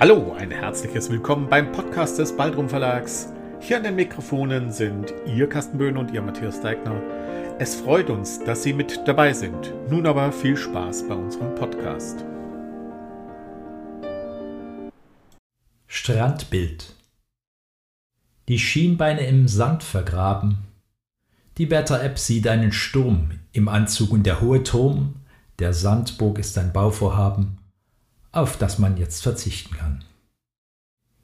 Hallo, ein herzliches Willkommen beim Podcast des Baldrum Verlags. Hier an den Mikrofonen sind Ihr Carsten Böhn und Ihr Matthias Deigner. Es freut uns, dass Sie mit dabei sind. Nun aber viel Spaß bei unserem Podcast. Strandbild Die Schienbeine im Sand vergraben. Die Wetter-App sieht einen Sturm im Anzug und der hohe Turm der Sandburg ist ein Bauvorhaben auf das man jetzt verzichten kann.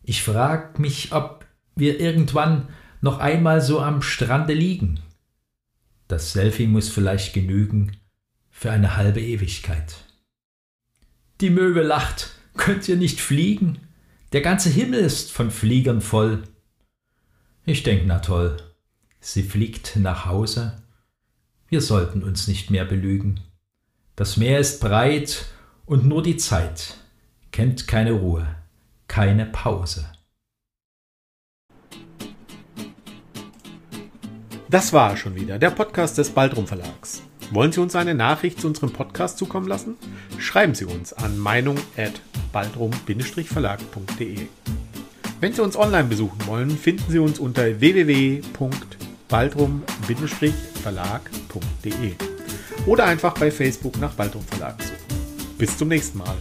Ich frag mich, ob wir irgendwann noch einmal so am Strande liegen. Das Selfie muss vielleicht genügen für eine halbe Ewigkeit. Die Möwe lacht, könnt ihr nicht fliegen? Der ganze Himmel ist von Fliegern voll. Ich denk, na toll, sie fliegt nach Hause. Wir sollten uns nicht mehr belügen. Das Meer ist breit und nur die Zeit kennt keine Ruhe, keine Pause. Das war schon wieder der Podcast des Baldrum Verlags. Wollen Sie uns eine Nachricht zu unserem Podcast zukommen lassen? Schreiben Sie uns an meinung@baldrum-verlag.de. Wenn Sie uns online besuchen wollen, finden Sie uns unter www.baldrum-verlag.de oder einfach bei Facebook nach Baldrum Verlag suchen. Bis zum nächsten Mal.